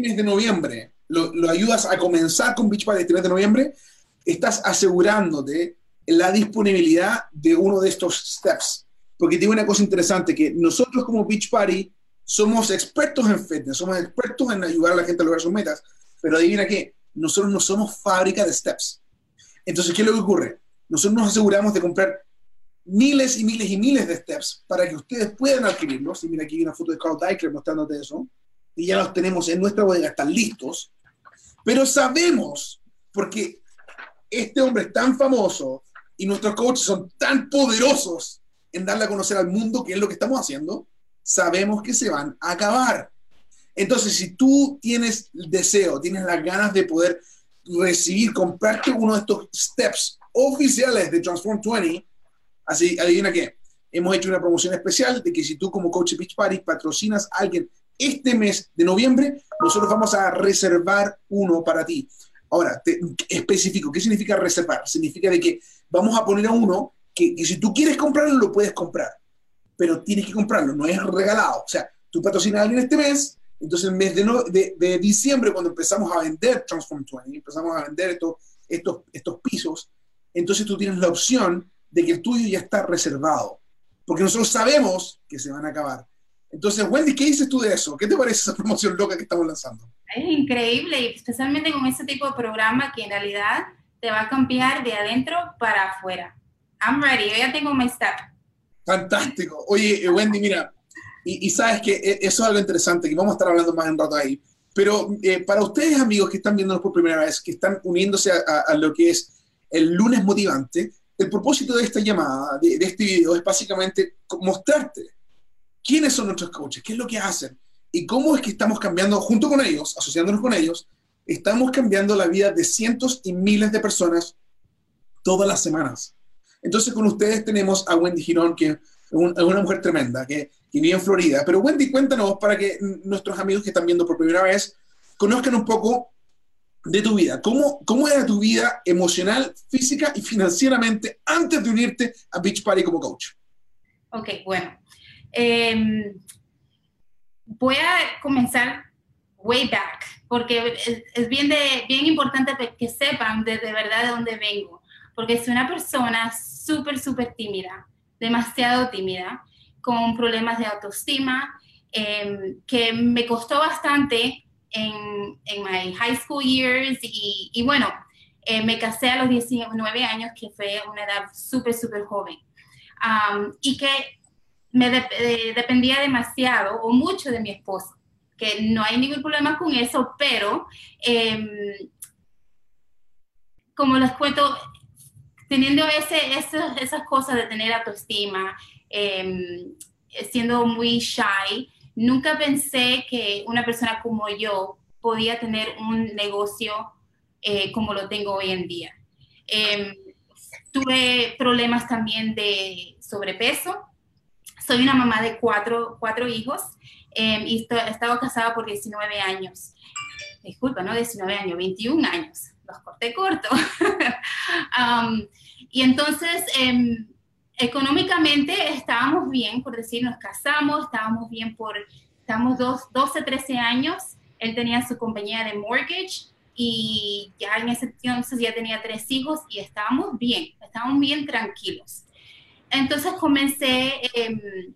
mes de noviembre lo, lo ayudas a comenzar con Beachbody este mes de noviembre, estás asegurándote la disponibilidad de uno de estos steps. Porque tiene una cosa interesante, que nosotros como Beach Party somos expertos en fitness, somos expertos en ayudar a la gente a lograr sus metas, pero adivina qué, nosotros no somos fábrica de steps. Entonces, ¿qué es lo que ocurre? Nosotros nos aseguramos de comprar miles y miles y miles de steps para que ustedes puedan adquirirlos. Y mira, aquí hay una foto de Carl Deichler mostrándote eso. Y ya los tenemos en nuestra bodega, están listos. Pero sabemos, porque este hombre es tan famoso y nuestros coaches son tan poderosos en darle a conocer al mundo qué es lo que estamos haciendo, sabemos que se van a acabar. Entonces, si tú tienes el deseo, tienes las ganas de poder recibir, comprarte uno de estos steps oficiales de Transform 20, así, adivina qué, hemos hecho una promoción especial de que si tú como coach Beach Party patrocinas a alguien este mes de noviembre, nosotros vamos a reservar uno para ti. Ahora, te, específico, ¿qué significa reservar? Significa de que vamos a poner a uno que, que, si tú quieres comprarlo, lo puedes comprar, pero tienes que comprarlo, no es regalado. O sea, tú patrocinas a alguien este mes, entonces el mes de, no, de, de, diciembre, cuando empezamos a vender Transform 20, empezamos a vender estos, estos, estos pisos, entonces tú tienes la opción de que el tuyo ya está reservado, porque nosotros sabemos que se van a acabar. Entonces, Wendy, ¿qué dices tú de eso? ¿Qué te parece esa promoción loca que estamos lanzando? Es increíble, especialmente con ese tipo de programa que en realidad te va a cambiar de adentro para afuera. I'm ready, yo ya tengo mi step. Fantástico. Oye, eh, Wendy, mira, y, y, sabes que e, eso es algo interesante, que vamos a estar hablando más en rato ahí. Pero eh, para ustedes, amigos que están viéndonos por primera vez, que están uniéndose a, a, a, lo que es el lunes motivante, el propósito de esta llamada, de, de este video, es básicamente mostrarte quiénes son nuestros coaches, qué es lo que hacen y cómo es que estamos cambiando junto con ellos, asociándonos con ellos, estamos cambiando la vida de cientos y miles de personas todas las semanas. Entonces con ustedes tenemos a Wendy Girón, que es una mujer tremenda, que, que vive en Florida. Pero Wendy, cuéntanos para que nuestros amigos que están viendo por primera vez conozcan un poco de tu vida. ¿Cómo, cómo era tu vida emocional, física y financieramente antes de unirte a Beach Party como coach? Ok, bueno. Eh, voy a comenzar way back, porque es, es bien, de, bien importante que sepan de, de, verdad de dónde vengo, porque soy una persona súper, súper tímida, demasiado tímida, con problemas de autoestima, eh, que me costó bastante en, en my high school years y, y bueno, eh, me casé a los 19 años, que fue una edad súper, súper joven. Um, y que me de, de, dependía demasiado o mucho de mi esposo, que no hay ningún problema con eso, pero eh, como les cuento, teniendo esas cosas de tener autoestima, eh, siendo muy shy, nunca pensé que una persona como yo podía tener un negocio eh, como lo tengo hoy en día. Eh, tuve problemas también de sobrepeso, soy una mamá de cuatro, cuatro hijos eh, y estoy, he estado casada por 19 años. Disculpa, no 19 años, 21 años. Los corté corto. um, y entonces, eh, económicamente estábamos bien, por decir, nos casamos, estábamos bien por, estamos dos, 12, 13 años. Él tenía su compañía de mortgage y ya en ese entonces ya tenía tres hijos y estábamos bien, estábamos bien tranquilos. Entonces comencé, eh,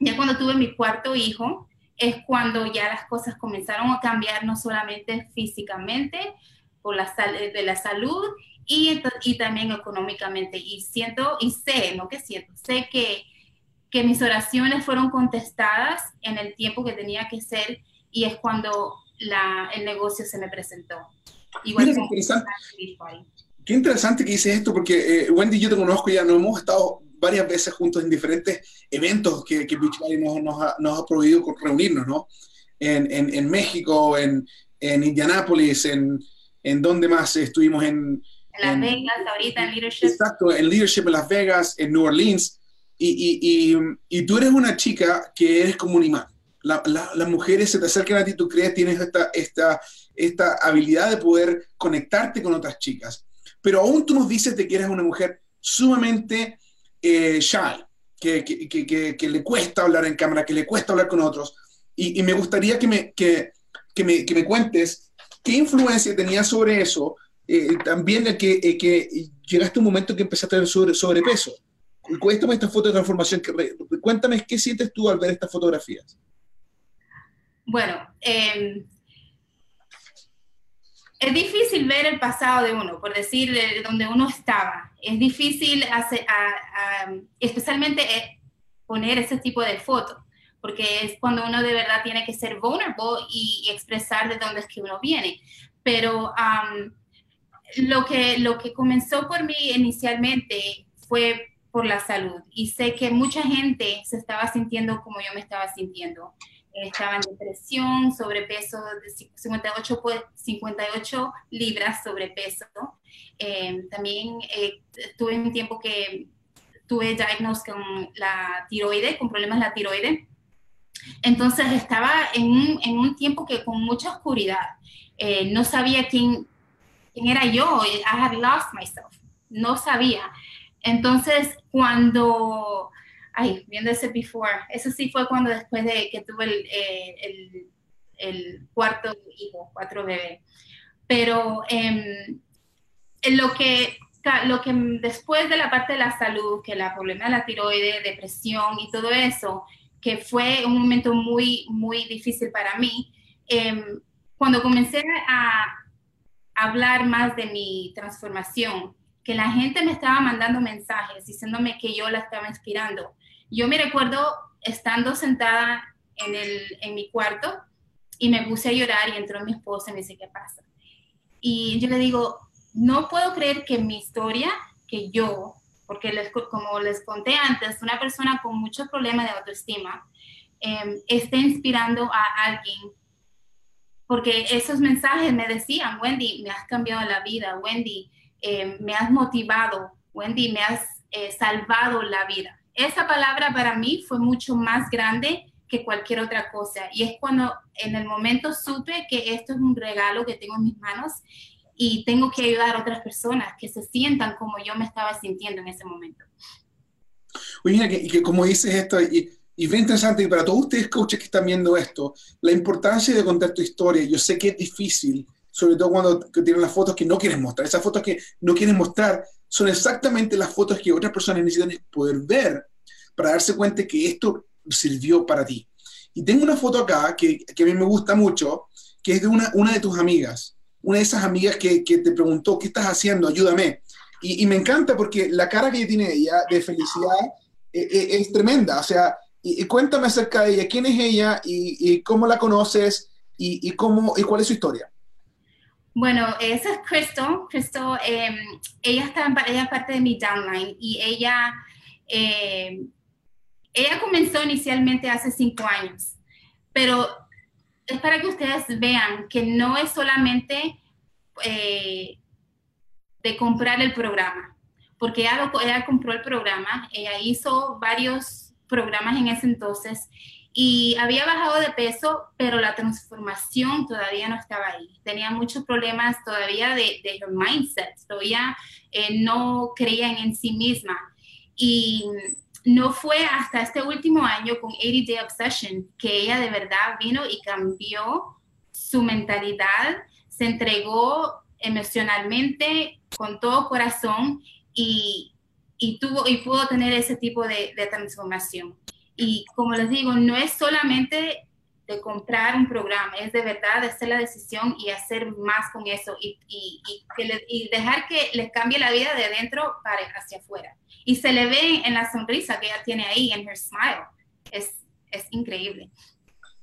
ya cuando tuve mi cuarto hijo, es cuando ya las cosas comenzaron a cambiar, no solamente físicamente, por la, de la salud y, y también económicamente. Y siento, y sé, no que siento, sé que, que mis oraciones fueron contestadas en el tiempo que tenía que ser y es cuando la, el negocio se me presentó. Igual Mira, interesante. Qué interesante que dices esto, porque eh, Wendy y yo te conozco ya, nos hemos estado varias veces juntos en diferentes eventos que, que nos, nos, ha, nos ha prohibido reunirnos, ¿no? En, en, en México, en, en Indianápolis, en, en donde más estuvimos en... En Las Vegas, ahorita en Leadership. Exacto, en Leadership en Las Vegas, en New Orleans. Y, y, y, y tú eres una chica que eres como un imán. La, la, las mujeres se te acercan a ti, tú crees, tienes esta, esta, esta habilidad de poder conectarte con otras chicas pero aún tú nos dices que eres una mujer sumamente eh, shy, que, le cuesta hablar en cámara, que le cuesta hablar con otros. Y, me gustaría que, me, que me, me cuentes qué influencia tenía sobre eso, eh, también el que, que llegaste a un momento que empezaste a tener sobre, sobrepeso. Cuéntame esta foto de transformación. Cuéntame qué sientes tú al ver estas fotografías. Bueno, eh, es difícil ver el pasado de uno, por decir, de donde uno estaba. Es difícil, hacer, especialmente eh, poner ese tipo de foto, porque es cuando uno de verdad tiene que ser vulnerable y, expresar de dónde es que uno viene. Pero lo, que, lo que comenzó por mí inicialmente fue por la salud y sé que mucha gente se estaba sintiendo como yo me estaba sintiendo estaba en depresión, sobrepeso de 58, 58 libras sobrepeso. Eh, también eh, tuve un tiempo que tuve diagnóstico con la tiroide, con problemas de la tiroide. Entonces estaba en un, en un tiempo que con mucha oscuridad. Eh, no sabía quién, quién era yo. I had lost myself. No sabía. Entonces, cuando ay, viendo ese before, eso sí fue cuando después de que tuve el, eh, el, cuarto hijo, cuatro bebés. Pero em, lo, que, lo que después de la parte de la salud, que la problema de la tiroide, depresión y todo eso, que fue un momento muy, muy difícil para mí, em, cuando comencé a hablar más de mi transformación, que la gente me estaba mandando mensajes diciéndome que yo la estaba inspirando, yo me recuerdo estando sentada en, el, en mi cuarto y me puse a llorar y entró mi esposa y me dice, ¿qué pasa? Y yo le digo, no puedo creer que mi historia, que yo, porque les, como les conté antes, una persona con muchos problemas de autoestima, eh, esté inspirando a alguien. Porque esos mensajes me decían, Wendy, me has cambiado la vida, Wendy, em, me has motivado, Wendy, me has eh, salvado la vida esa palabra para mí fue mucho más grande que cualquier otra cosa. Y es cuando en el momento supe que esto es un regalo que tengo en mis manos y tengo que ayudar a otras personas que se sientan como yo me estaba sintiendo en ese momento. Oye, mira, que, que como dices esto, y, y es interesante, y para todos ustedes, coaches que están viendo esto, la importancia de contar tu historia. Yo sé que es difícil, sobre todo cuando tienen las fotos que no quieren mostrar. Esas fotos que no quieren mostrar son exactamente las fotos que otras personas necesitan poder ver para darse cuenta que esto sirvió para ti. Y tengo una foto acá que, que a mí me gusta mucho, que es de una, una de tus amigas, una de esas amigas que, que te preguntó, ¿qué estás haciendo? Ayúdame. Y, y, me encanta porque la cara que tiene ella de felicidad eh, eh, es tremenda. O sea, y, cuéntame acerca de ella, quién es ella y, cómo la conoces y, cómo, y cuál es su historia. Bueno, esa es Crystal. Crystal, em, ella, está, ella es parte de mi downline y ella, eh, ella comenzó inicialmente hace cinco años, pero es para que ustedes vean que no es solamente eh, de comprar el programa, porque ella, ella compró el programa, ella hizo varios programas en ese entonces y había bajado de peso, pero la transformación todavía no estaba ahí. Tenía muchos problemas todavía de, de mindset, todavía eh, no creían en sí misma. Y no fue hasta este último año con 80 Day Obsession que ella de verdad vino y cambió su mentalidad, se entregó emocionalmente con todo corazón y, tuvo, y pudo tener ese tipo de transformación. Y como les digo, no es solamente de comprar un programa, es de verdad de hacer la decisión y hacer más con eso y, y, y, dejar que les cambie la vida de dentro para hacia afuera. Y se le ve en la sonrisa que ella tiene ahí, en her smile. Es, es increíble.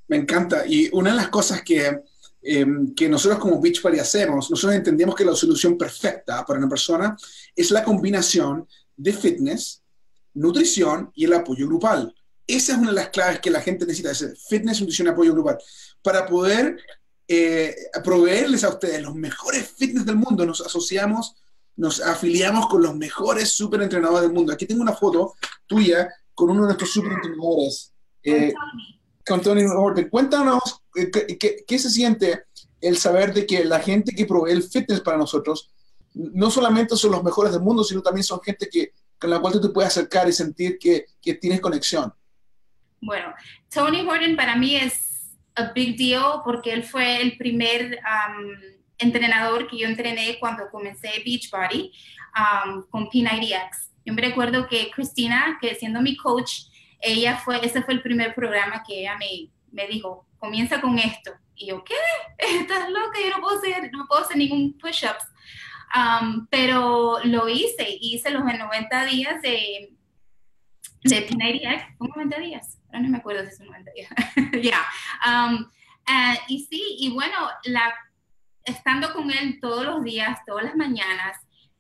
Me encanta. Y una de las cosas que, em, que nosotros como Beachbody hacemos, nosotros entendemos que la solución perfecta para una persona es la combinación de fitness, nutrición y el apoyo grupal. Esa es una de las claves que la gente necesita, es fitness, nutrición, apoyo grupal, para poder eh, proveerles a ustedes los mejores fitness del mundo. Nos asociamos, nos afiliamos con los mejores super entrenadores del mundo. Aquí tengo una foto tuya con uno de nuestros super entrenadores, eh, con Tony Horton. Cuéntanos eh, ¿qué, qué, se siente el saber de que la gente que provee el fitness para nosotros no solamente son los mejores del mundo, sino también son gente que, con la cual tú te puedes acercar y sentir que, que tienes conexión. Bueno, Tony Horton para mí es a big deal porque él fue el primer um, entrenador que yo entrené cuando comencé Beachbody um, con P90X. Yo me recuerdo que Cristina, que siendo mi coach, ella fue, ese fue el primer programa que ella me, me dijo, comienza con esto. Y yo, ¿qué? Estás loca, yo no puedo hacer, no puedo hacer ningún push-ups. Um, pero lo hice, hice los 90 días de, de P90X, 90 días? no me acuerdo si son 90 días. ya. Um, eh, y sí, y bueno, la, estando con él todos los días, todas las mañanas,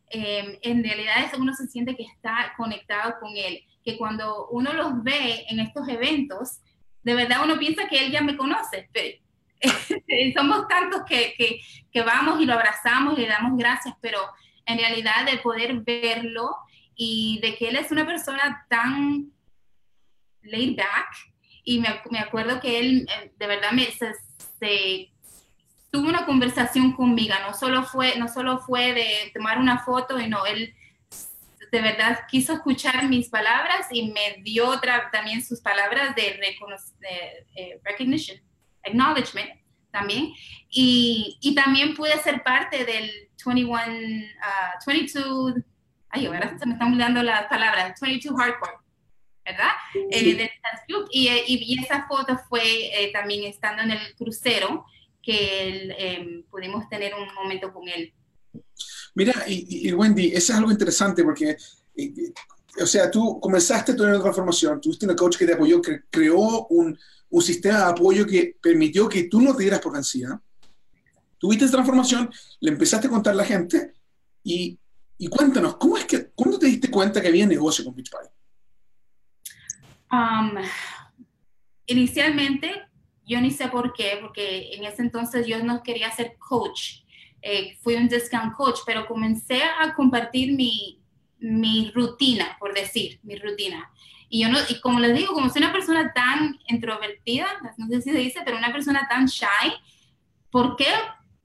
em, en realidad uno se siente que está conectado con él, que cuando uno los ve en estos eventos, de verdad uno piensa que él ya me conoce, pero somos tantos que, que, que, vamos y lo abrazamos y le damos gracias, pero en realidad de poder verlo y de que él es una persona tan laid back y me, me acuerdo que él eh, de verdad me se, tuvo una conversación conmigo, no solo fue no solo fue de tomar una foto y no él de verdad quiso escuchar mis palabras y me dio otra también sus palabras de, de eh, recognition, acknowledgement también. Y, y, también pude ser parte del 21, 22, uh, ay, ahora se me están olvidando las palabras, 22 Hardcore. ¿verdad? Eh, y, y, esa foto fue eh, también estando en el crucero que em, pudimos tener un momento con él. Mira, y, Wendy, eso es algo interesante porque, o sea, tú comenzaste tu transformación, tuviste una coach que te apoyó, que creó un, un sistema de apoyo que permitió que tú no te dieras por vencida. Tuviste esa transformación, le empezaste a contar a la gente y, y cuéntanos, ¿cómo es que, ¿cuándo te diste cuenta que había negocio con Beachbody? Um, inicialmente, yo ni sé por qué, porque en ese entonces yo no quería ser coach. Eh, fui un discount coach, pero comencé a compartir mi, mi rutina, por decir, mi rutina. Y yo no, y como les digo, como soy una persona tan introvertida, no sé si se dice, pero una persona tan shy, ¿por qué?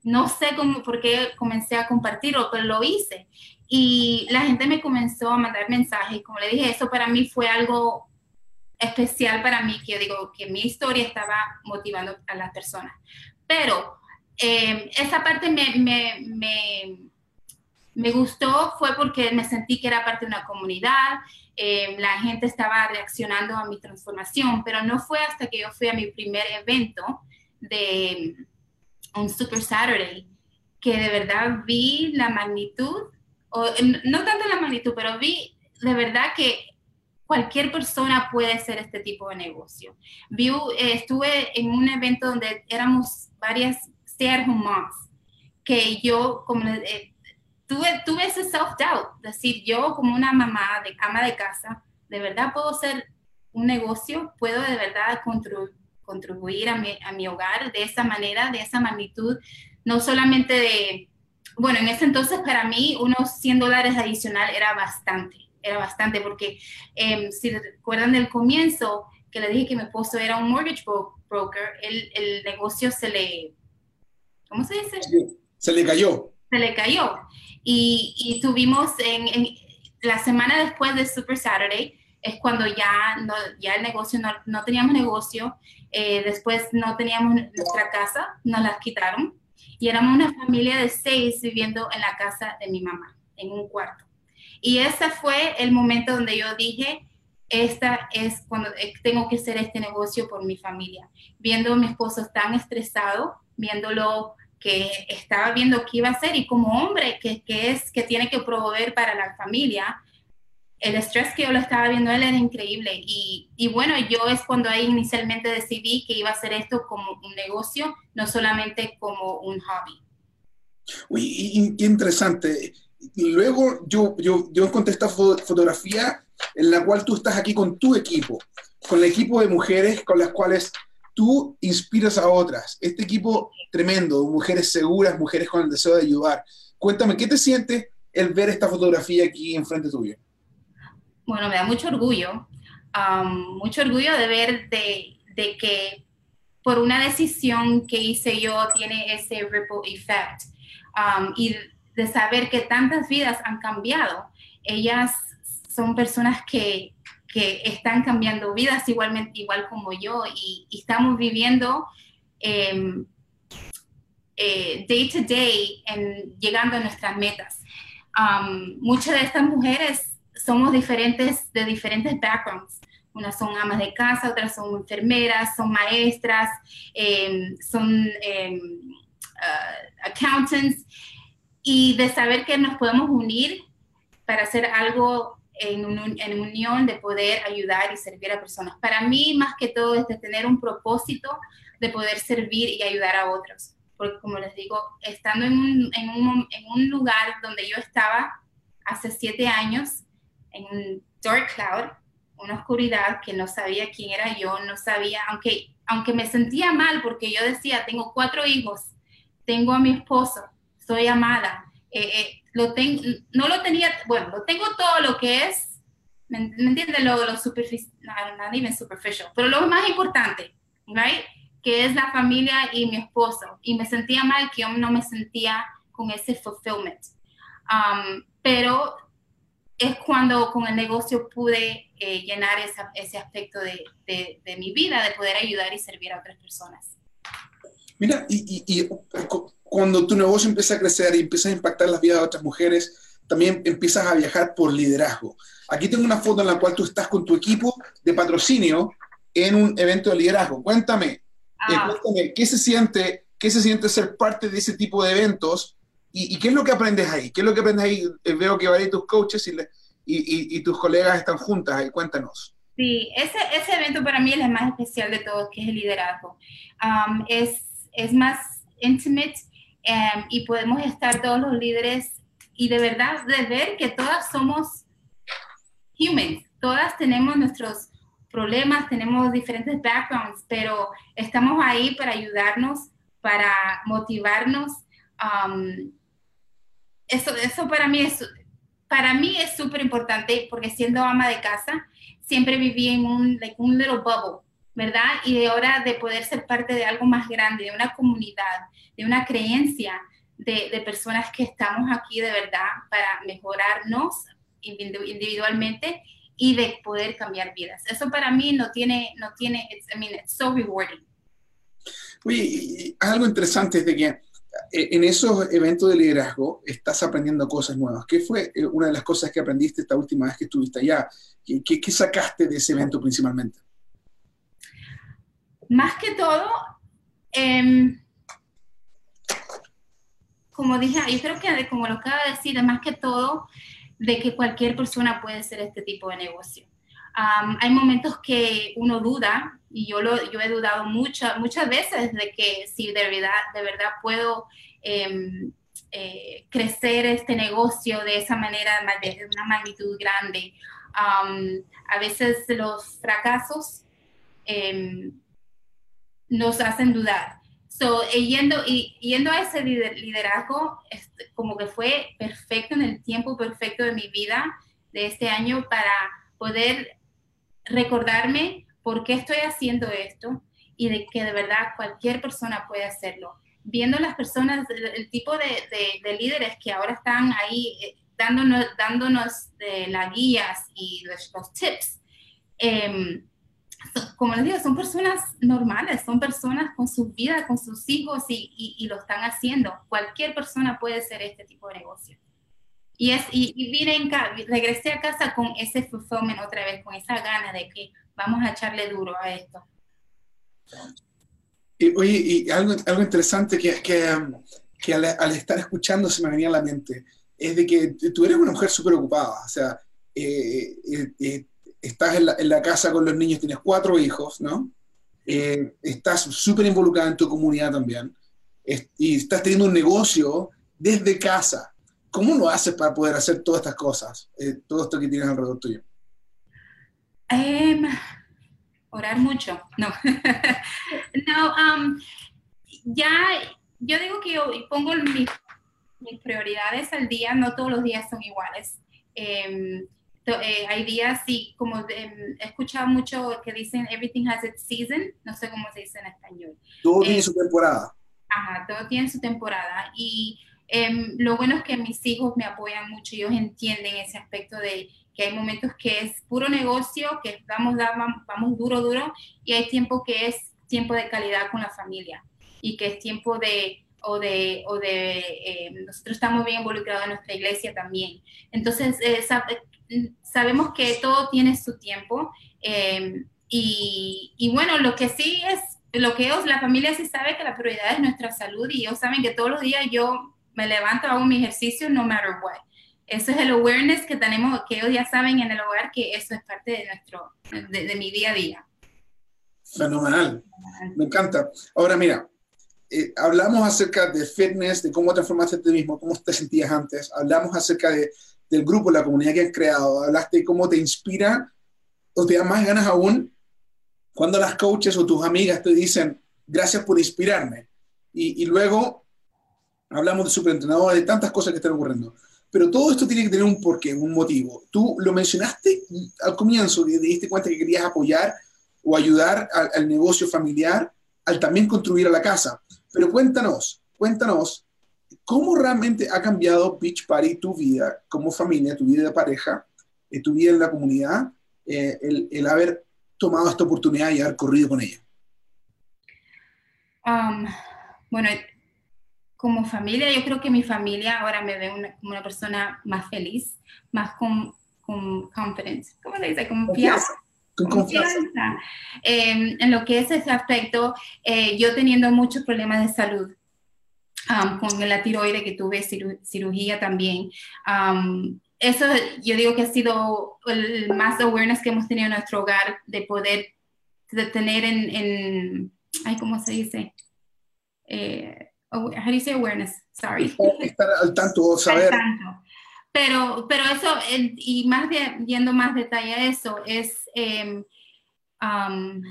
No sé cómo, por qué comencé a compartirlo, pero lo hice. Y la gente me comenzó a mandar mensajes. Y como le dije, eso para mí fue algo especial para mí, que yo digo que mi historia estaba motivando a las personas. Pero eh, esa parte me, me, me, me, gustó fue porque me sentí que era parte de una comunidad, eh, la gente estaba reaccionando a mi transformación, pero no fue hasta que yo fui a mi primer evento de un Super Saturday que de verdad vi la magnitud, o, no tanto la magnitud, pero vi de verdad que cualquier persona puede hacer este tipo de negocio. Vi, eh, estuve en un evento donde éramos varias ser moms, que yo como eh, tuve, tuve ese self-doubt, decir, yo como una mamá, de ama de casa, ¿de verdad puedo hacer un negocio? ¿Puedo de verdad contribuir a mi, a mi hogar de esa manera, de esa magnitud? No solamente de, bueno, en ese entonces para mí unos 100 dólares adicional era bastante era bastante, porque eh, si recuerdan del comienzo, que le dije que mi esposo era un mortgage broker, el, el negocio se le, ¿cómo se dice? Se le cayó. Se le cayó. Y, y tuvimos en, en, la semana después de Super Saturday, es cuando ya, no, ya el negocio, no, no teníamos negocio, eh, después no teníamos nuestra casa, nos la quitaron y éramos una familia de seis viviendo en la casa de mi mamá, en un cuarto. Y ese fue el momento donde yo dije, esta es cuando eh, tengo que hacer este negocio por mi familia. Viendo a mi esposo tan estresado, viéndolo que estaba viendo qué iba a hacer y como hombre que, que, es que tiene que proveer para la familia, el estrés que yo lo estaba viendo él era increíble. Y, y, bueno, yo es cuando ahí inicialmente decidí que iba a hacer esto como un negocio, no solamente como un hobby. Uy, qué interesante luego yo, yo, yo encontré esta fotografía en la cual tú estás aquí con tu equipo, con el equipo de mujeres con las cuales tú inspiras a otras. Este equipo tremendo, mujeres seguras, mujeres con el deseo de ayudar. Cuéntame, ¿qué te sientes el ver esta fotografía aquí enfrente tuyo? Bueno, me da mucho orgullo, mucho orgullo de ver de, que por una decisión que hice yo tiene ese ripple effect. Y de saber que tantas vidas han cambiado. Ellas son personas que, que están cambiando vidas igualmente, igual como yo, y, estamos viviendo em, eh, day to day en llegando a nuestras metas. Muchas de estas mujeres somos diferentes, de diferentes backgrounds. Unas son amas de casa, otras son enfermeras, son maestras, em, son em, uh, accountants. Y de saber que nos podemos unir para hacer algo en, en, unión de poder ayudar y servir a personas. Para mí, más que todo, es de tener un propósito de poder servir y ayudar a otros porque como les digo, estando en un, en un, en un lugar donde yo estaba hace siete años, en un dark cloud, una oscuridad que no sabía quién era yo, no sabía, aunque, aunque me sentía mal porque yo decía, tengo cuatro hijos, tengo a mi esposo, soy amada, eh, eh, lo tengo, no lo tenía, bueno, lo tengo todo lo que es, ¿me, entiendes? Lo, lo superficial, no, no, superficial, pero lo más importante, right? que es la familia y mi esposo. Y me sentía mal que yo no me sentía con ese fulfillment. Um, pero es cuando con el negocio pude eh, llenar ese aspecto de, de, mi vida, de poder ayudar y servir a otras personas. Mira, y, y, cuando tu negocio empieza a crecer y empieza a impactar las vidas de otras mujeres, también empiezas a viajar por liderazgo. Aquí tengo una foto en la cual tú estás con tu equipo de patrocinio en un evento de liderazgo. Cuéntame, eh, ah. ¿qué se siente, qué se siente ser parte de ese tipo de eventos? ¿Y, qué es lo que aprendes ahí? ¿Qué es lo que aprendes ahí? Eh, veo que varios tus coaches y, y, y, tus colegas están juntas ahí. Cuéntanos. Sí, ese, ese evento para mí es el más especial de todos, que es el liderazgo. Um, es, es más intimate um, y podemos estar todos los líderes y de verdad de ver que todas somos humans, todas tenemos nuestros problemas, tenemos diferentes backgrounds, pero estamos ahí para ayudarnos, para motivarnos. Um, eso, eso para mí es para mí es súper importante porque siendo ama de casa, siempre viví en un, like, un little bubble, ¿verdad? Y de ahora de poder ser parte de algo más grande, de una comunidad, de una creencia de, de personas que estamos aquí de verdad para mejorarnos individualmente y de poder cambiar vidas. Eso para mí no tiene, no tiene, I mean, it's so rewarding. Oye, algo interesante es de que en esos eventos de liderazgo estás aprendiendo cosas nuevas. ¿Qué fue eh, una de las cosas que aprendiste esta última vez que estuviste allá? ¿Qué, qué, sacaste de ese evento principalmente? Más que todo, em, como dije, yo creo que como lo acaba de decir, más que todo, de que cualquier persona puede hacer este tipo de negocio. Hay momentos que uno duda, y yo, lo, yo he dudado muchas muchas veces de que si de verdad, de verdad puedo em, eh, crecer este negocio de esa manera, de una magnitud grande. a veces los fracasos em, nos hacen dudar. So, eh, yendo, y, yendo a ese liderazgo, este, como que fue perfecto en el tiempo perfecto de mi vida de este año para poder recordarme por qué estoy haciendo esto y de que de verdad cualquier persona puede hacerlo. Viendo las personas, el, tipo de, de, líderes que ahora están ahí eh, dándonos, dándonos de las guías y los, los tips. Eh, como les digo, son personas normales, son personas con su vida, con sus hijos y, y, lo están haciendo. Cualquier persona puede hacer este tipo de negocio. Y, es, y, y vine en regresé a casa con ese fulfillment otra vez, con esa gana de que vamos a echarle duro a esto. Y, oye, y algo, algo interesante que, que, que al, al, estar escuchando se me venía a la mente, es de que tú eres una mujer súper ocupada, o sea, eh, eh, eh estás en la, en la, casa con los niños, tienes cuatro hijos, ¿no? Eh, estás súper involucrada en tu comunidad también, y estás teniendo un negocio desde casa. ¿Cómo lo haces para poder hacer todas estas cosas, eh, todo esto que tienes alrededor tuyo? Um, orar mucho, no. no, um, ya, yo digo que yo pongo mis, mis, prioridades al día, no todos los días son iguales. Um, eh, hay días, sí, como em, he escuchado mucho que dicen everything has its season, no sé cómo se dice en español. Todo tiene eh, su temporada. Ajá, todo tiene su temporada. Y em, lo bueno es que mis hijos me apoyan mucho, ellos entienden ese aspecto de que hay momentos que es puro negocio, que vamos, vamos, vamos duro, duro, y hay tiempo que es tiempo de calidad con la familia. y que es tiempo de o de, o de eh, nosotros estamos bien involucrados en nuestra iglesia también. Entonces, eh, sabemos que todo tiene su tiempo em, y, y, bueno, lo que sí es, lo que ellos, la familia sí sabe que la prioridad es nuestra salud y ellos saben que todos los días yo me levanto, hago mi ejercicio, no matter what. Eso es el awareness que tenemos, que ellos ya saben en el hogar que eso es parte de nuestro, de, de mi día a día. Fenomenal, me encanta. Ahora mira, eh, hablamos acerca de fitness, de cómo transformaste a ti mismo, cómo te sentías antes, hablamos acerca de, del grupo, la comunidad que has creado, hablaste de cómo te inspira o te da más ganas aún cuando las coaches o tus amigas te dicen, gracias por inspirarme. Y, y luego hablamos de superentrenadores, de tantas cosas que están ocurriendo. Pero todo esto tiene que tener un porqué, un motivo. Tú lo mencionaste al comienzo, te diste cuenta que querías apoyar o ayudar al, al negocio familiar, al también construir a la casa. Pero cuéntanos, cuéntanos, ¿cómo realmente ha cambiado Beach Party tu vida como familia, tu vida de pareja, eh, tu vida en la comunidad, eh, el, el, haber tomado esta oportunidad y haber corrido con ella? Um, bueno, como familia, yo creo que mi familia ahora me ve una, como una persona más feliz, más con, con confidence. ¿Cómo se dice? Confianza. Con confianza. confianza. Eh, en lo que es ese aspecto, eh, yo teniendo muchos problemas de salud, um, con la tiroide que tuve ciru cirugía también. Um, eso yo digo que ha sido el más awareness que hemos tenido en nuestro hogar de poder de tener en, en ay, ¿cómo se dice? Eh, how do you say awareness? Sorry. Estar al tanto, saber. Al tanto. Pero, pero eso, y más de, yendo más detalle a eso, es eh, um,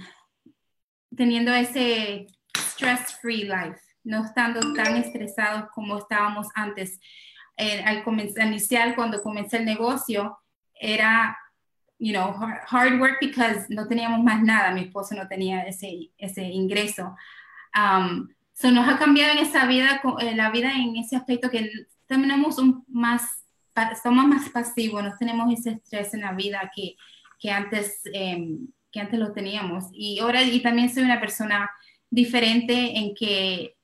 teniendo ese stress-free life, no estando tan estresados como estábamos antes. Eh, al comenzar, inicial, cuando comencé el negocio, era, you know, hard, work because no teníamos más nada, mi esposo no tenía ese, ese ingreso. Um, So nos ha cambiado en esa vida, eh, la vida en ese aspecto que tenemos un más, somos más pasivos, no tenemos ese estrés en la vida que, que antes, eh, que antes lo teníamos. Y ahora, y también soy una persona diferente en que,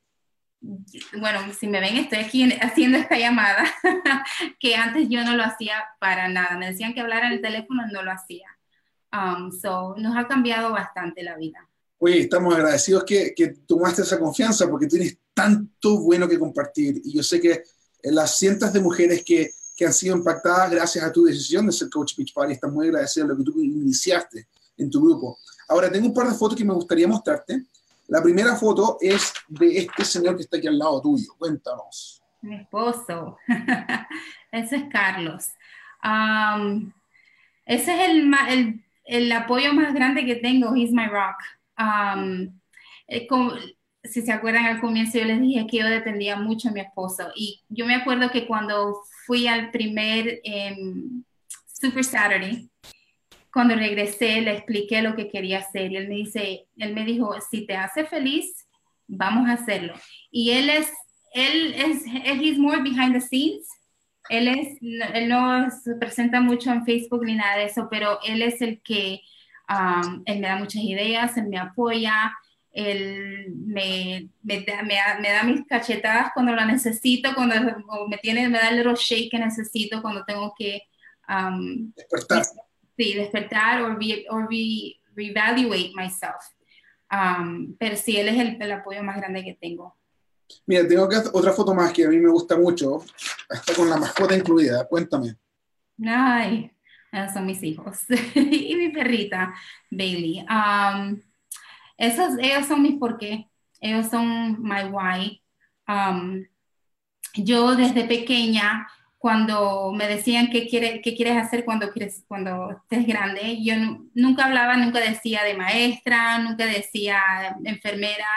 bueno, si me ven, estoy aquí haciendo esta llamada, que antes yo no lo hacía para nada. Me decían que hablara en el teléfono, no lo hacía. Um, so, nos ha cambiado bastante la vida oye, estamos agradecidos que, que, tomaste esa confianza porque tienes tanto bueno que compartir. Y yo sé que las cientos de mujeres que, que han sido impactadas gracias a tu decisión de ser coach Beach Party están muy agradecidas de lo que tú iniciaste en tu grupo. Ahora, tengo un par de fotos que me gustaría mostrarte. La primera foto es de este señor que está aquí al lado tuyo. Cuéntanos. Mi esposo. ese es Carlos. Um, ese es el, el, el apoyo más grande que tengo. He's my rock. Um, como, si se acuerdan al comienzo yo les dije que yo dependía mucho de mi esposo y yo me acuerdo que cuando fui al primer um, Super Saturday, cuando regresé le expliqué lo que quería hacer y él me dice, él me dijo, si te hace feliz, vamos a hacerlo. Y él es, él es, he's more behind the scenes. Él es, él no se presenta mucho en Facebook ni nada de eso, pero él es el que Um, él me da muchas ideas, él me apoya, él me, me, da, me, me da mis cachetadas cuando la necesito, cuando me, tiene, me da el little shake que necesito cuando tengo que um, despertar. Sí, despertar o re, re, reevaluate myself. Um, pero sí, él es el, el, apoyo más grande que tengo. Mira, tengo que otra foto más que a mí me gusta mucho, está con la mascota incluida, cuéntame. Ay, son mis hijos y mi perrita, Bailey. Um, esos, ellos son mis por qué, ellos son my why. Um, yo desde pequeña, cuando me decían qué, quiere, qué quieres hacer cuando, quieres, cuando estés grande, yo nunca hablaba, nunca decía de maestra, nunca decía enfermera,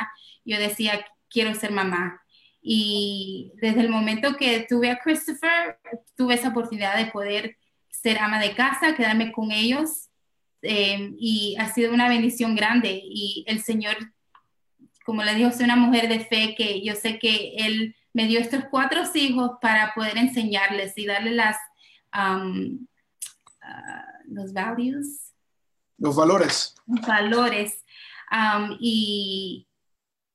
yo decía quiero ser mamá. Y desde el momento que tuve a Christopher, tuve esa oportunidad de poder ser ama de casa, quedarme con ellos eh, y ha sido una bendición grande y el Señor, como le digo, soy una mujer de fe que yo sé que Él me dio estos cuatro hijos para poder enseñarles y darles las, um, uh, los values. Los valores. Los valores. Um, y,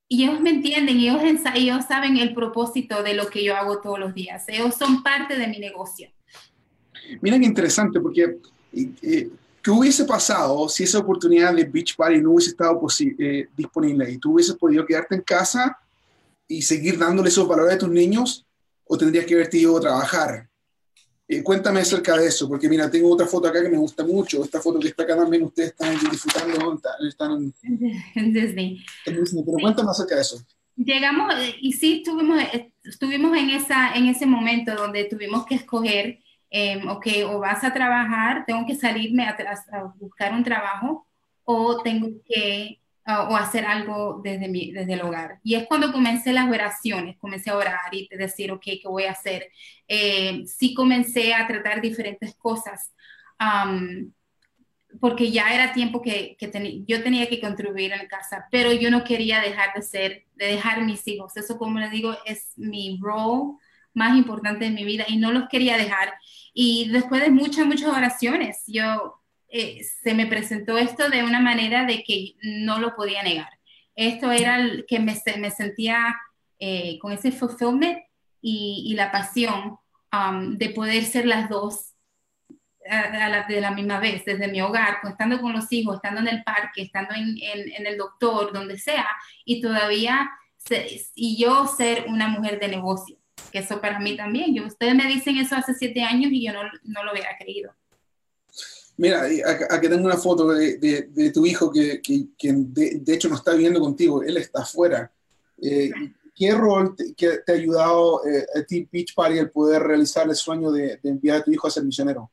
y ellos me entienden, ellos, ellos saben el propósito de lo que yo hago todos los días. Ellos son parte de mi negocio. Mira qué interesante, porque eh, ¿qué hubiese pasado si esa oportunidad de Beach Party no hubiese estado eh, disponible y tú hubieses podido quedarte en casa y seguir dándole esos valores a tus niños o tendrías que haberte ido a trabajar? Eh, cuéntame acerca de eso, porque mira, tengo otra foto acá que me gusta mucho. Esta foto que está acá también, ustedes están disfrutando, están en, Disney. Pero cuéntame acerca de eso. Llegamos, y sí, estuvimos, estuvimos en, esa, en ese momento donde tuvimos que escoger, eh, ok, o vas a trabajar, tengo que salirme a, a buscar un trabajo, o tengo que o hacer algo desde, mi, desde el hogar. Y es cuando comencé las oraciones, comencé a orar y decir, ok, ¿qué voy a hacer? Eh, sí comencé a tratar diferentes cosas, porque ya era tiempo que, que yo tenía que contribuir en casa, pero yo no quería dejar de ser, de dejar mis hijos. Eso, como les digo, es mi rol más importante en mi vida y no los quería dejar. Y después de muchas, muchas oraciones, yo eh, se me presentó esto de una manera de que no lo podía negar. Esto era el que me, me sentía eh, con ese fulfillment y, la pasión um, de poder ser las dos a, la, de la misma vez, desde mi hogar, pues, estando con los hijos, estando en el parque, estando en, el doctor, donde sea, y todavía, y yo ser una mujer de negocio, que eso para mí también, yo, ustedes me dicen eso hace siete años y yo no, no lo hubiera creído. Mira, aquí tengo una foto de, de, tu hijo que, que, de, de, hecho no está viviendo contigo, él está afuera. Eh, ¿Qué rol te, que te ha ayudado eh, a ti, Beach Party, el poder realizar el sueño de, enviar a tu hijo a ser misionero?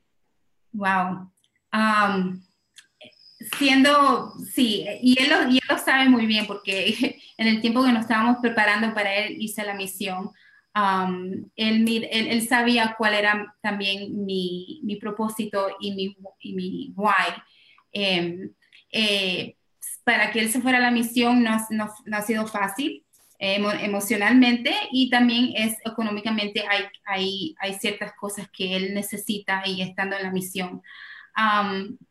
Wow. Um, siendo, sí, y él, lo, y él lo sabe muy bien porque en el tiempo que nos estábamos preparando para él hice la misión, Um, él, sabía cuál era también mi, propósito y mi, why. Em, eh, para que él se fuera a la misión no, ha sido fácil emocionalmente y también es económicamente hay, hay, ciertas cosas que él necesita y estando en la misión.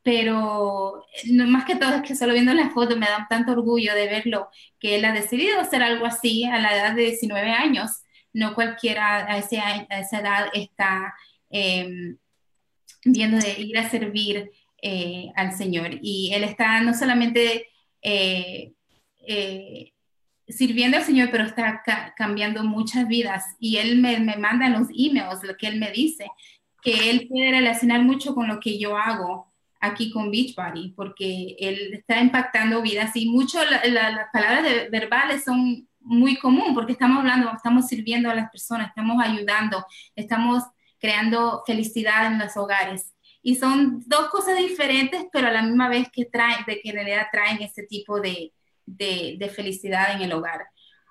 Pero no, más que todo es que solo viendo la foto me da tanto orgullo de verlo, que él ha decidido hacer algo así a la edad de 19 años no cualquiera a, esa edad está em, viendo de ir a servir eh, al Señor. Y Él está no solamente eh, eh, sirviendo al Señor, pero está cambiando muchas vidas. Y Él me, me manda en los emails lo que Él me dice, que Él puede relacionar mucho con lo que yo hago aquí con Beachbody, porque Él está impactando vidas y mucho las palabras verbales son muy común porque estamos hablando, estamos sirviendo a las personas, estamos ayudando, estamos creando felicidad en los hogares. Y son dos cosas diferentes, pero a la misma vez que traen, de que en realidad traen ese tipo de, de, felicidad en el hogar.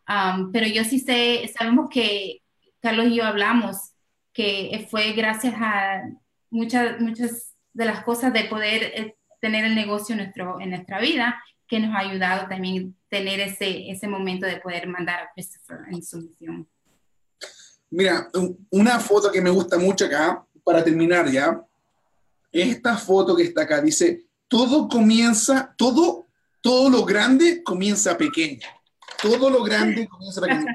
Um, pero yo sí sé, sabemos que Carlos y yo hablamos que fue gracias a muchas, muchas de las cosas de poder eh, tener el negocio en, nuestro, en nuestra vida que nos ha ayudado también tener ese, ese momento de poder mandar a Christopher en su misión. Mira, una foto que me gusta mucho acá, para terminar ya, esta foto que está acá dice, todo comienza, todo, todo lo grande comienza pequeño. Todo lo grande comienza pequeño.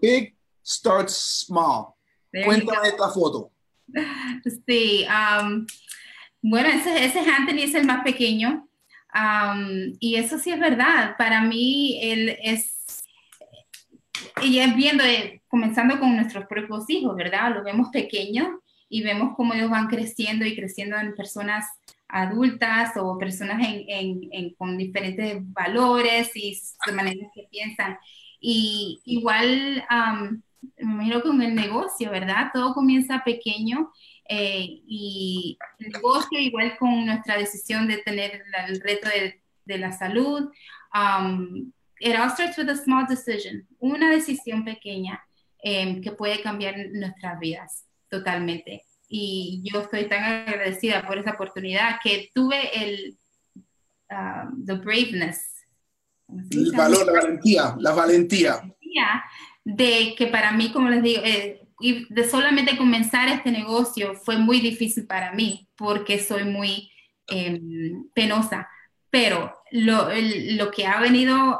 big starts small. Cuéntame esta foto. Sí, um, bueno, ese, ese Anthony es el más pequeño y eso sí es verdad. Para mí, él es, y es viendo, eh, comenzando con nuestros propios hijos, ¿verdad? Lo vemos pequeños y vemos cómo ellos van creciendo y creciendo en personas adultas o personas en, con diferentes valores y maneras que piensan. Y igual, me imagino con el negocio, ¿verdad? Todo comienza pequeño eh, y el negocio, igual con nuestra decisión de tener el reto de, de la salud, um, it all starts with a small decision, una decisión pequeña em, que puede cambiar nuestras vidas totalmente. Y yo estoy tan agradecida por esa oportunidad que tuve el um, the braveness. El valor, la valentía, la valentía. De que para mí, como les digo, eh, y de solamente comenzar este negocio fue muy difícil para mí porque soy muy em, penosa, pero lo, lo, que ha venido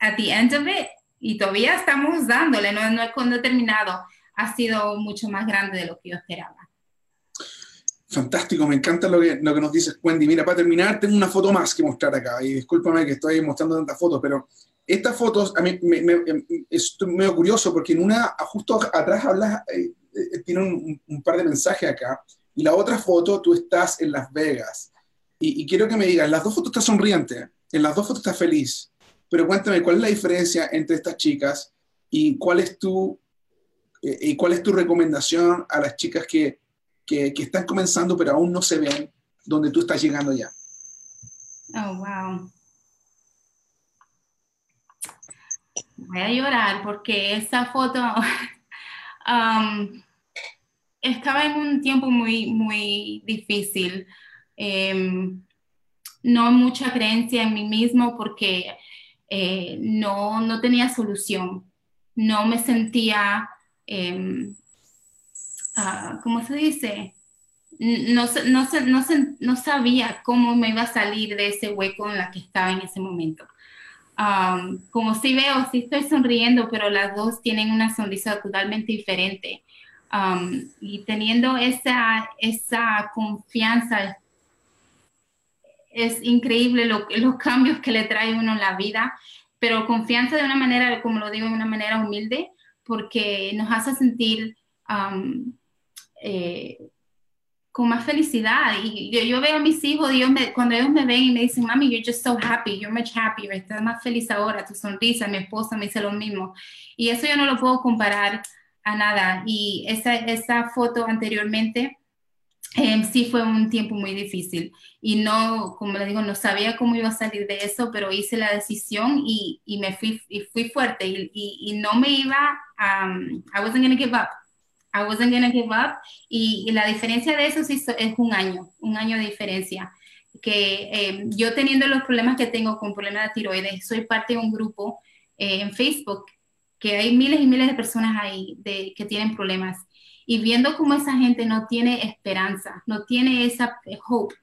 at the end of it, y todavía estamos dándole, no, no, no he terminado, ha sido mucho más grande de lo que yo esperaba. Fantástico, me encanta lo que, lo que nos dices, Wendy. Mira, para terminar, tengo una foto más que mostrar acá. Y discúlpame que estoy mostrando tantas fotos, pero estas fotos a mí me, me, es medio curioso porque en una, justo atrás hablas, eh, eh, tiene un, par de mensajes acá. Y la otra foto, tú estás en Las Vegas. Y, quiero que me digas, las dos fotos estás sonriente, en las dos fotos estás feliz. Pero cuéntame, ¿cuál es la diferencia entre estas chicas y cuál es tu, eh, y cuál es tu recomendación a las chicas que que, que, están comenzando pero aún no se ven donde tú estás llegando ya. Oh, wow. Voy a llorar porque esa foto um, estaba en un tiempo muy, muy difícil. Eh, no mucha creencia en mí mismo porque eh, no, no tenía solución. No me sentía eh, ¿cómo se dice? No, no, no, no, sabía cómo me iba a salir de ese hueco en la que estaba en ese momento. Um, como si veo, sí estoy sonriendo, pero las dos tienen una sonrisa totalmente diferente. Um, y teniendo esa, esa confianza, es increíble lo, los cambios que le trae uno en la vida, pero confianza de una manera, como lo digo, de una manera humilde, porque nos hace sentir eh, con más felicidad. Y yo, yo, veo a mis hijos, Dios me, cuando ellos me ven y me dicen, mami, you're just so happy, you're much happier, estás más feliz ahora, tu sonrisa, mi esposa me dice lo mismo. Y eso yo no lo puedo comparar a nada. Y esa, esa foto anteriormente eh, sí fue un tiempo muy difícil. Y no, como le digo, no sabía cómo iba a salir de eso, pero hice la decisión y, y me fui, y fui fuerte y, y, no me iba um, I wasn't going to give up. I wasn't gonna give up. Y, y, la diferencia de eso sí es un año, un año de diferencia. Que eh, yo teniendo los problemas que tengo con problemas de tiroides, soy parte de un grupo eh, en Facebook que hay miles y miles de personas ahí de, que tienen problemas. Y viendo cómo esa gente no tiene esperanza, no tiene esa eh, hope,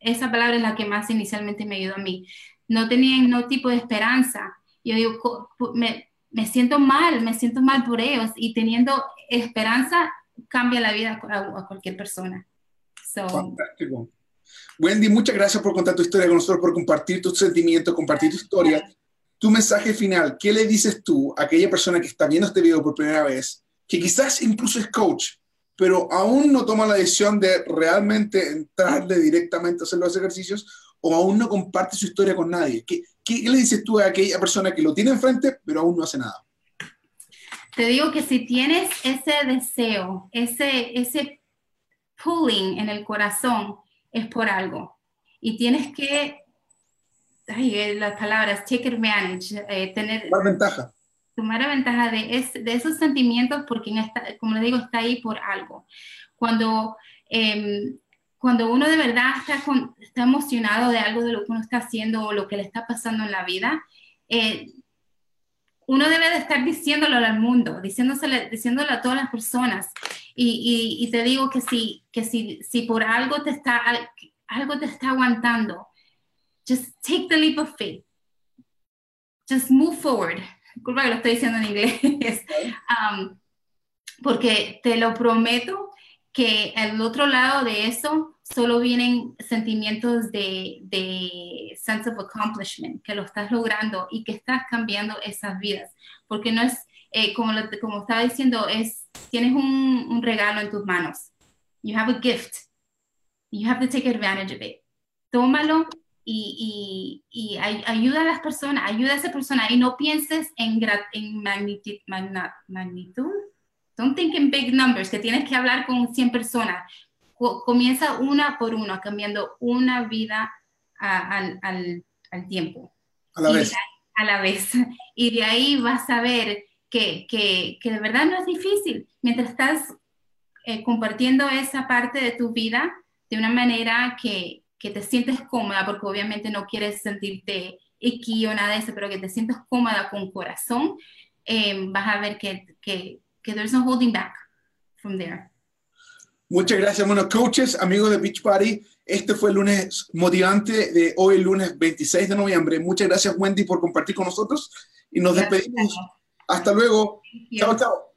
esa palabra es la que más inicialmente me ayudó a mí, no tenían no tipo de esperanza. Yo digo, me, me siento mal, me siento mal por ellos y teniendo esperanza cambia la vida a, cualquier persona. Fantástico. Wendy, muchas gracias por contar tu historia con nosotros, por compartir tus sentimientos, compartir tu historia. Tu mensaje final, ¿qué le dices tú a aquella persona que está viendo este video por primera vez, que quizás incluso es coach, pero aún no toma la decisión de realmente entrarle directamente a hacer los ejercicios o aún no comparte su historia con nadie? ¿Qué, ¿Qué le dices tú a aquella persona que lo tiene enfrente, pero aún no hace nada? Te digo que si tienes ese deseo, ese, ese pulling en el corazón, es por algo. Y tienes que, ay, eh, las palabras, take advantage, eh, tener... Tomar ventaja. Tomar ventaja de, de esos sentimientos porque, como le digo, está ahí por algo. Cuando eh, cuando uno de verdad está, está, emocionado de algo de lo que uno está haciendo o lo que le está pasando en la vida, eh, uno debe de estar diciéndolo al mundo, diciéndole, diciéndolo a todas las personas. Y, y, te digo que si, que si, si por algo te, está, algo te está aguantando, just take the leap of faith. Just move forward. Disculpa que lo estoy diciendo en inglés. um, porque te lo prometo que al otro lado de eso solo vienen sentimientos de, de, sense of accomplishment, que lo estás logrando y que estás cambiando esas vidas, porque no es, eh, como, lo, como estaba diciendo, es, tienes un, un, regalo en tus manos. You have a gift. You have to take advantage of it. Tómalo y, y, ayuda a las personas, ayuda a esa persona y no pienses en, en magnitud, magnitud. Don't think in big numbers, que tienes que hablar con 100 personas comienza una por una, cambiando una vida al, al, tiempo. A la vez. A la vez. Y de ahí vas a ver que, que, que de verdad no es difícil. Mientras estás eh, compartiendo esa parte de tu vida de una manera que, que, te sientes cómoda, porque obviamente no quieres sentirte icky o nada de eso, pero que te sientes cómoda con corazón, eh, vas a ver que, que, que there's no holding back from there. Muchas gracias, bueno, coaches, amigos de Beach Party. Este fue el lunes motivante de hoy, el lunes 26 de noviembre. Muchas gracias, Wendy, por compartir con nosotros y nos despedimos. Hasta luego. Chao, chao.